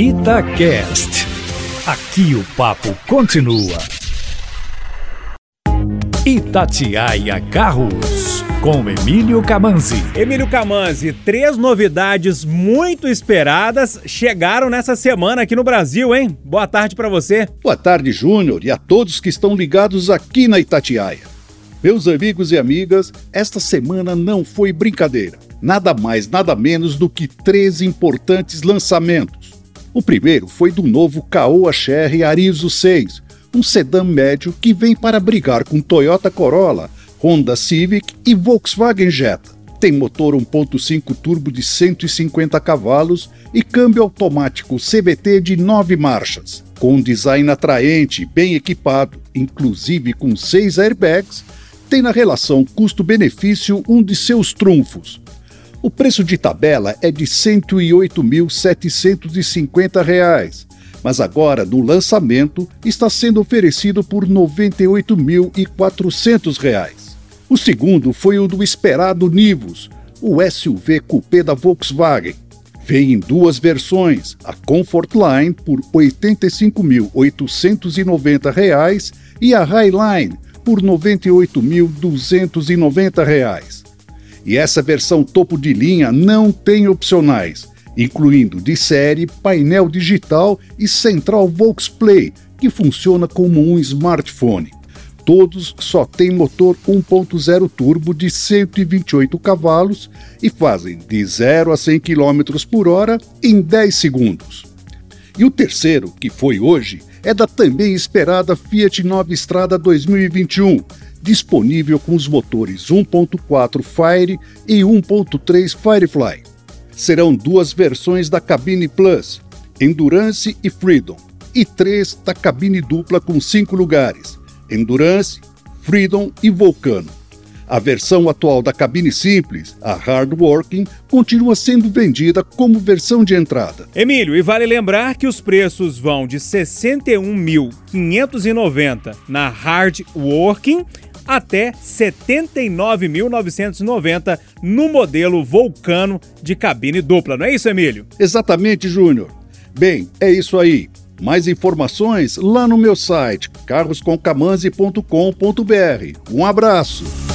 Itacast. Aqui o papo continua. Itatiaia Carros, com Emílio Camanzi. Emílio Camanzi, três novidades muito esperadas chegaram nessa semana aqui no Brasil, hein? Boa tarde para você. Boa tarde, Júnior, e a todos que estão ligados aqui na Itatiaia. Meus amigos e amigas, esta semana não foi brincadeira. Nada mais, nada menos do que três importantes lançamentos. O primeiro foi do novo Caoa Sherry Arizo 6, um sedã médio que vem para brigar com Toyota Corolla, Honda Civic e Volkswagen Jetta. Tem motor 1.5 turbo de 150 cavalos e câmbio automático CVT de 9 marchas. Com um design atraente e bem equipado, inclusive com 6 airbags, tem na relação custo-benefício um de seus trunfos. O preço de tabela é de R$ 108.750, mas agora, no lançamento, está sendo oferecido por R$ 98.400. O segundo foi o do esperado Nivus, o SUV coupé da Volkswagen. Vem em duas versões, a Comfort Line por R$ 85.890 e a Highline por R$ 98.290 e essa versão topo de linha não tem opcionais, incluindo de série, painel digital e central Volksplay, que funciona como um smartphone. Todos só têm motor 1.0 turbo de 128 cavalos e fazem de 0 a 100 km por hora em 10 segundos. E o terceiro, que foi hoje, é da também esperada Fiat Nova Estrada 2021, disponível com os motores 1.4 Fire e 1.3 Firefly. Serão duas versões da cabine Plus, Endurance e Freedom, e três da cabine dupla com cinco lugares, Endurance, Freedom e Vulcano. A versão atual da cabine simples, a Hardworking, continua sendo vendida como versão de entrada. Emílio, e vale lembrar que os preços vão de R$ 61.590 na Hardworking até R$ 79.990 no modelo Vulcano de cabine dupla. Não é isso, Emílio? Exatamente, Júnior. Bem, é isso aí. Mais informações lá no meu site carrosconcamanzi.com.br. Um abraço.